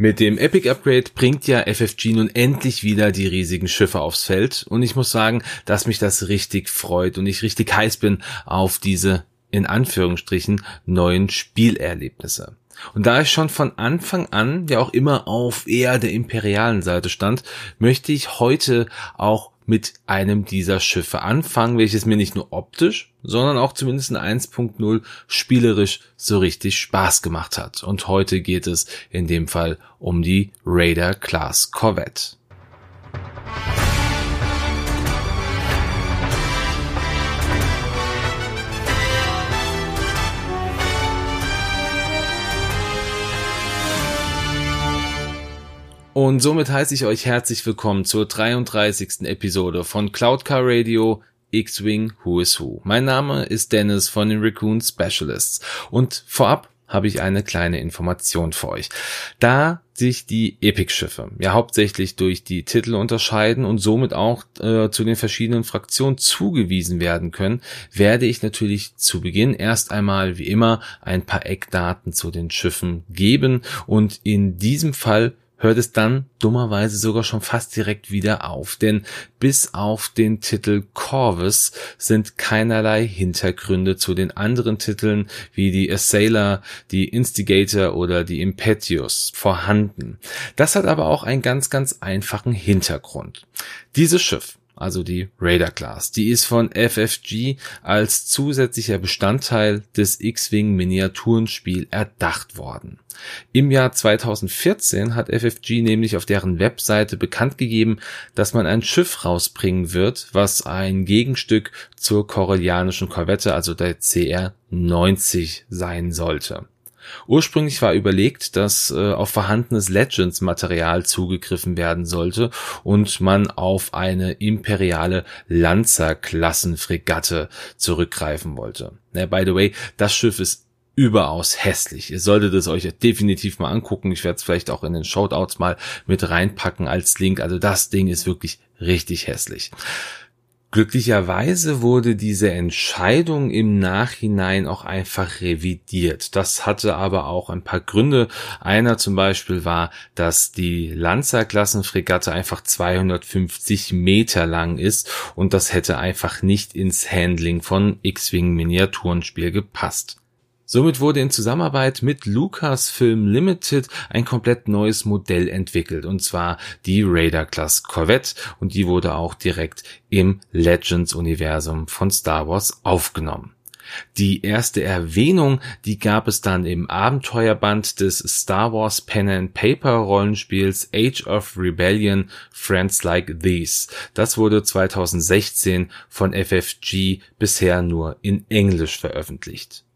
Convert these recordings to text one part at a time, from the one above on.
Mit dem Epic Upgrade bringt ja FFG nun endlich wieder die riesigen Schiffe aufs Feld und ich muss sagen, dass mich das richtig freut und ich richtig heiß bin auf diese in Anführungsstrichen neuen Spielerlebnisse. Und da ich schon von Anfang an ja auch immer auf eher der imperialen Seite stand, möchte ich heute auch mit einem dieser Schiffe anfangen, welches mir nicht nur optisch, sondern auch zumindest in 1.0 spielerisch so richtig Spaß gemacht hat. Und heute geht es in dem Fall um die Raider Class Corvette. Und somit heiße ich euch herzlich willkommen zur 33. Episode von Cloud Car Radio X-Wing Who is Who. Mein Name ist Dennis von den Raccoon Specialists und vorab habe ich eine kleine Information für euch. Da sich die Epic-Schiffe ja hauptsächlich durch die Titel unterscheiden und somit auch äh, zu den verschiedenen Fraktionen zugewiesen werden können, werde ich natürlich zu Beginn erst einmal wie immer ein paar Eckdaten zu den Schiffen geben und in diesem Fall hört es dann dummerweise sogar schon fast direkt wieder auf, denn bis auf den Titel Corvus sind keinerlei Hintergründe zu den anderen Titeln wie die Assailer, die Instigator oder die Impetuous vorhanden. Das hat aber auch einen ganz, ganz einfachen Hintergrund. Dieses Schiff also die Raider Class. Die ist von FFG als zusätzlicher Bestandteil des X-Wing Miniaturenspiel erdacht worden. Im Jahr 2014 hat FFG nämlich auf deren Webseite bekannt gegeben, dass man ein Schiff rausbringen wird, was ein Gegenstück zur korellianischen Korvette, also der CR 90 sein sollte. Ursprünglich war überlegt, dass äh, auf vorhandenes Legends-Material zugegriffen werden sollte und man auf eine imperiale Lanzer-Klassenfregatte zurückgreifen wollte. Ja, by the way, das Schiff ist überaus hässlich. Ihr solltet es euch definitiv mal angucken. Ich werde es vielleicht auch in den Shoutouts mal mit reinpacken als Link. Also das Ding ist wirklich richtig hässlich. Glücklicherweise wurde diese Entscheidung im Nachhinein auch einfach revidiert. Das hatte aber auch ein paar Gründe. Einer zum Beispiel war, dass die Lanzer-Klassenfregatte einfach 250 Meter lang ist und das hätte einfach nicht ins Handling von X-Wing Miniaturenspiel gepasst. Somit wurde in Zusammenarbeit mit Lucasfilm Limited ein komplett neues Modell entwickelt, und zwar die Raider Class Corvette, und die wurde auch direkt im Legends-Universum von Star Wars aufgenommen. Die erste Erwähnung, die gab es dann im Abenteuerband des Star Wars Pen and Paper Rollenspiels Age of Rebellion Friends Like These. Das wurde 2016 von FFG bisher nur in Englisch veröffentlicht.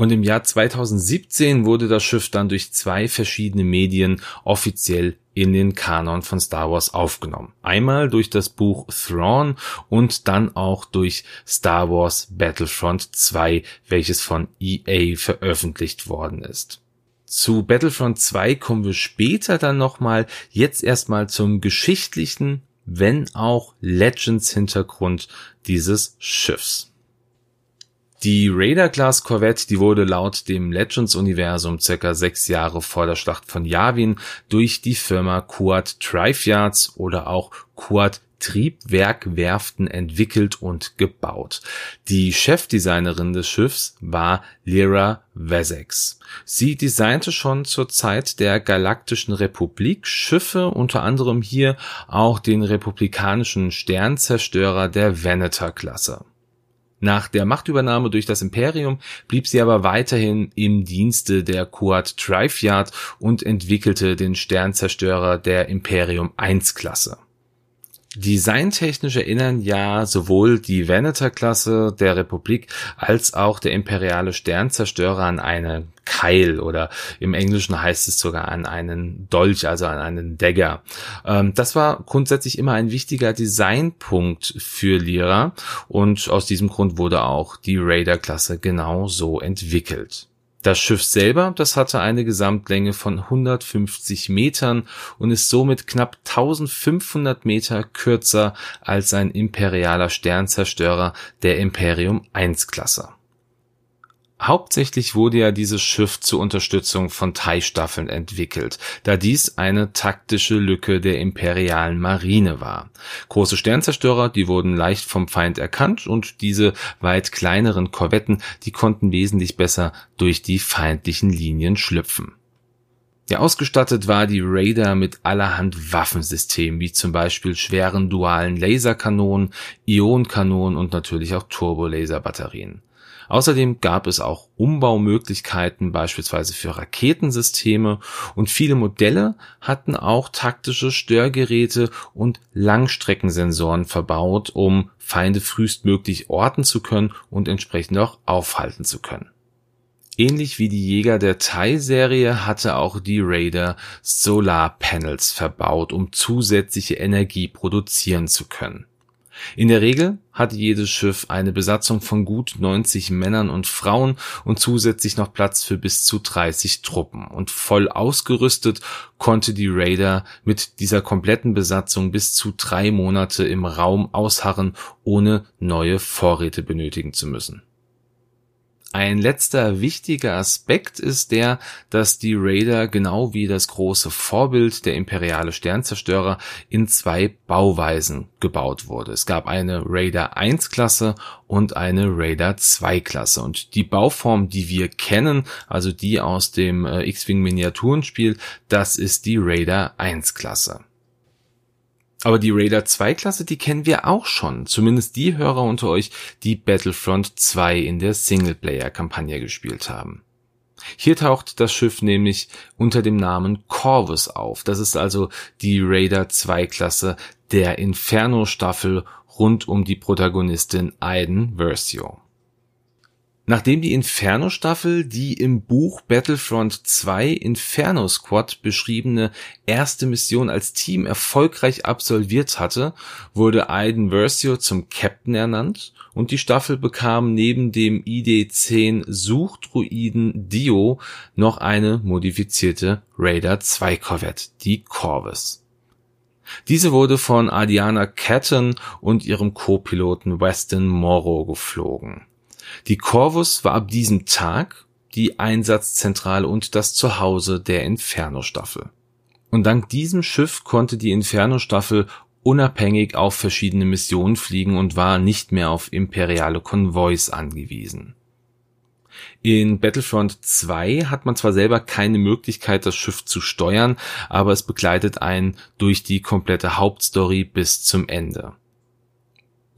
Und im Jahr 2017 wurde das Schiff dann durch zwei verschiedene Medien offiziell in den Kanon von Star Wars aufgenommen. Einmal durch das Buch Thrawn und dann auch durch Star Wars Battlefront 2, welches von EA veröffentlicht worden ist. Zu Battlefront 2 kommen wir später dann nochmal. Jetzt erstmal zum geschichtlichen, wenn auch Legends Hintergrund dieses Schiffs. Die Raider Class Corvette, die wurde laut dem Legends-Universum circa sechs Jahre vor der Schlacht von Yavin durch die Firma Quad Trifeyards oder auch Quad Triebwerkwerften entwickelt und gebaut. Die Chefdesignerin des Schiffs war Lyra Wessex. Sie designte schon zur Zeit der Galaktischen Republik Schiffe, unter anderem hier auch den republikanischen Sternzerstörer der Venator-Klasse. Nach der Machtübernahme durch das Imperium blieb sie aber weiterhin im Dienste der Quad Trifyard und entwickelte den Sternzerstörer der Imperium 1 Klasse. Designtechnisch erinnern ja sowohl die Venator-Klasse der Republik als auch der imperiale Sternzerstörer an eine Keil oder im Englischen heißt es sogar an einen Dolch, also an einen Dagger. Ähm, das war grundsätzlich immer ein wichtiger Designpunkt für Lyra und aus diesem Grund wurde auch die Raider-Klasse genau so entwickelt. Das Schiff selber, das hatte eine Gesamtlänge von 150 Metern und ist somit knapp 1500 Meter kürzer als ein imperialer Sternzerstörer der Imperium 1 Klasse. Hauptsächlich wurde ja dieses Schiff zur Unterstützung von TIE-Staffeln entwickelt, da dies eine taktische Lücke der imperialen Marine war. Große Sternzerstörer, die wurden leicht vom Feind erkannt und diese weit kleineren Korvetten, die konnten wesentlich besser durch die feindlichen Linien schlüpfen. Ja, ausgestattet war die Raider mit allerhand Waffensystemen, wie zum Beispiel schweren dualen Laserkanonen, Ionenkanonen und natürlich auch Turbolaserbatterien. Außerdem gab es auch Umbaumöglichkeiten beispielsweise für Raketensysteme und viele Modelle hatten auch taktische Störgeräte und Langstreckensensoren verbaut, um Feinde frühestmöglich orten zu können und entsprechend auch aufhalten zu können. Ähnlich wie die Jäger der TIE-Serie hatte auch die Raider Solarpanels verbaut, um zusätzliche Energie produzieren zu können. In der Regel hatte jedes Schiff eine Besatzung von gut 90 Männern und Frauen und zusätzlich noch Platz für bis zu 30 Truppen. Und voll ausgerüstet konnte die Raider mit dieser kompletten Besatzung bis zu drei Monate im Raum ausharren, ohne neue Vorräte benötigen zu müssen. Ein letzter wichtiger Aspekt ist der, dass die Raider genau wie das große Vorbild der imperiale Sternzerstörer in zwei Bauweisen gebaut wurde. Es gab eine Raider 1 Klasse und eine Raider 2 Klasse und die Bauform, die wir kennen, also die aus dem äh, X-Wing Miniaturenspiel, das ist die Raider 1 Klasse. Aber die Raider 2 Klasse, die kennen wir auch schon. Zumindest die Hörer unter euch, die Battlefront 2 in der Singleplayer-Kampagne gespielt haben. Hier taucht das Schiff nämlich unter dem Namen Corvus auf. Das ist also die Raider 2 Klasse der Inferno Staffel rund um die Protagonistin Aiden Versio. Nachdem die Inferno-Staffel die im Buch Battlefront 2 Inferno Squad beschriebene erste Mission als Team erfolgreich absolviert hatte, wurde Aiden Versio zum Captain ernannt und die Staffel bekam neben dem ID-10 Suchdruiden Dio noch eine modifizierte Raider 2 Korvette, die Corvus. Diese wurde von Adiana Catton und ihrem Co-Piloten Weston Morrow geflogen. Die Corvus war ab diesem Tag die Einsatzzentrale und das Zuhause der Inferno-Staffel. Und dank diesem Schiff konnte die Inferno-Staffel unabhängig auf verschiedene Missionen fliegen und war nicht mehr auf imperiale Konvois angewiesen. In Battlefront 2 hat man zwar selber keine Möglichkeit, das Schiff zu steuern, aber es begleitet einen durch die komplette Hauptstory bis zum Ende.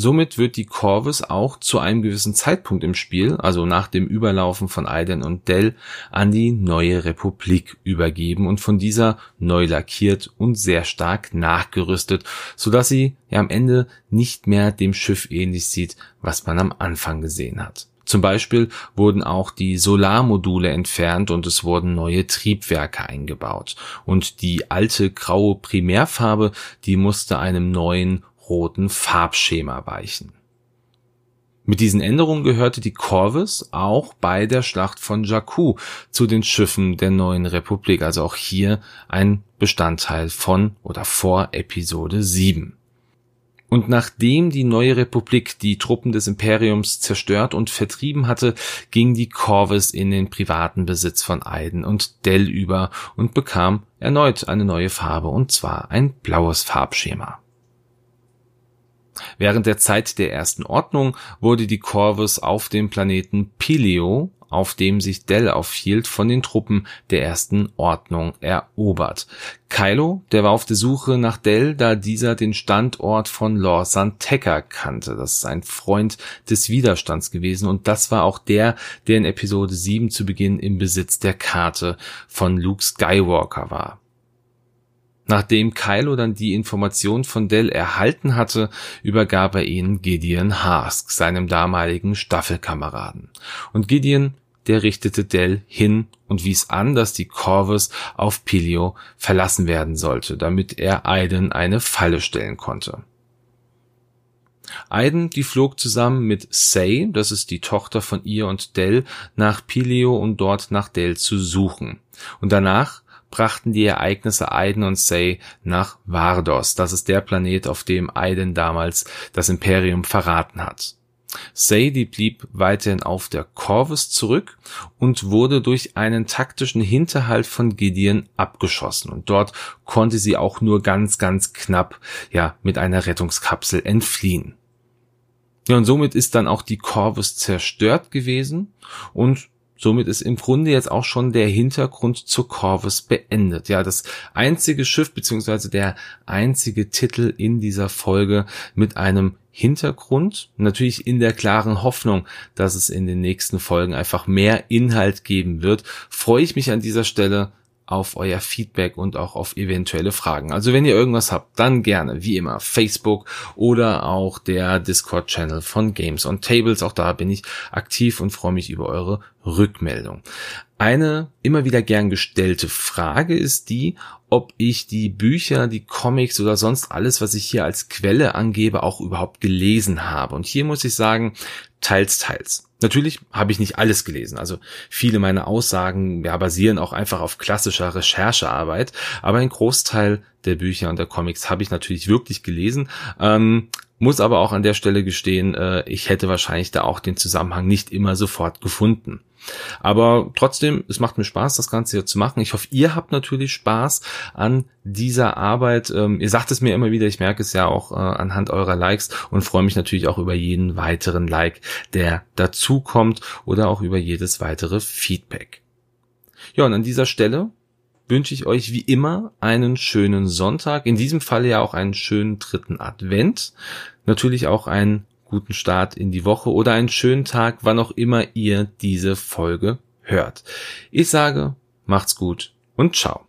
Somit wird die Corvus auch zu einem gewissen Zeitpunkt im Spiel, also nach dem Überlaufen von Aiden und Dell, an die neue Republik übergeben und von dieser neu lackiert und sehr stark nachgerüstet, so dass sie ja am Ende nicht mehr dem Schiff ähnlich sieht, was man am Anfang gesehen hat. Zum Beispiel wurden auch die Solarmodule entfernt und es wurden neue Triebwerke eingebaut. Und die alte graue Primärfarbe, die musste einem neuen roten Farbschema weichen. Mit diesen Änderungen gehörte die Corvus auch bei der Schlacht von Jakku zu den Schiffen der neuen Republik, also auch hier ein Bestandteil von oder vor Episode 7. Und nachdem die neue Republik die Truppen des Imperiums zerstört und vertrieben hatte, ging die Corvus in den privaten Besitz von Aiden und Dell über und bekam erneut eine neue Farbe, und zwar ein blaues Farbschema. Während der Zeit der Ersten Ordnung wurde die Corvus auf dem Planeten Pileo, auf dem sich Dell aufhielt, von den Truppen der Ersten Ordnung erobert. Kylo, der war auf der Suche nach Dell, da dieser den Standort von Lor Santekka kannte. Das ist ein Freund des Widerstands gewesen und das war auch der, der in Episode 7 zu Beginn im Besitz der Karte von Luke Skywalker war. Nachdem Kylo dann die Information von Dell erhalten hatte, übergab er ihn Gideon Hask, seinem damaligen Staffelkameraden. Und Gideon, der richtete Dell hin und wies an, dass die Corvus auf Pilio verlassen werden sollte, damit er Aiden eine Falle stellen konnte. Aiden, die flog zusammen mit Say, das ist die Tochter von ihr und Dell, nach Pilio, um dort nach Dell zu suchen. Und danach brachten die Ereignisse Aiden und Say nach Vardos. Das ist der Planet, auf dem Aiden damals das Imperium verraten hat. Sadie blieb weiterhin auf der Corvus zurück und wurde durch einen taktischen Hinterhalt von Gideon abgeschossen. Und dort konnte sie auch nur ganz, ganz knapp, ja, mit einer Rettungskapsel entfliehen. Ja, und somit ist dann auch die Corvus zerstört gewesen und Somit ist im Grunde jetzt auch schon der Hintergrund zur Corvus beendet. Ja, das einzige Schiff beziehungsweise der einzige Titel in dieser Folge mit einem Hintergrund, natürlich in der klaren Hoffnung, dass es in den nächsten Folgen einfach mehr Inhalt geben wird, freue ich mich an dieser Stelle auf euer Feedback und auch auf eventuelle Fragen. Also wenn ihr irgendwas habt, dann gerne, wie immer, Facebook oder auch der Discord-Channel von Games on Tables. Auch da bin ich aktiv und freue mich über eure Rückmeldung. Eine immer wieder gern gestellte Frage ist die, ob ich die Bücher, die Comics oder sonst alles, was ich hier als Quelle angebe, auch überhaupt gelesen habe. Und hier muss ich sagen, teils, teils. Natürlich habe ich nicht alles gelesen. Also viele meiner Aussagen ja, basieren auch einfach auf klassischer Recherchearbeit. Aber ein Großteil der Bücher und der Comics habe ich natürlich wirklich gelesen. Ähm, muss aber auch an der Stelle gestehen, äh, ich hätte wahrscheinlich da auch den Zusammenhang nicht immer sofort gefunden. Aber trotzdem, es macht mir Spaß, das Ganze hier zu machen. Ich hoffe, ihr habt natürlich Spaß an dieser Arbeit. Ähm, ihr sagt es mir immer wieder, ich merke es ja auch äh, anhand eurer Likes und freue mich natürlich auch über jeden weiteren Like, der dazukommt oder auch über jedes weitere Feedback. Ja, und an dieser Stelle wünsche ich euch wie immer einen schönen Sonntag. In diesem Fall ja auch einen schönen dritten Advent. Natürlich auch einen guten Start in die Woche oder einen schönen Tag, wann auch immer ihr diese Folge hört. Ich sage, macht's gut und ciao.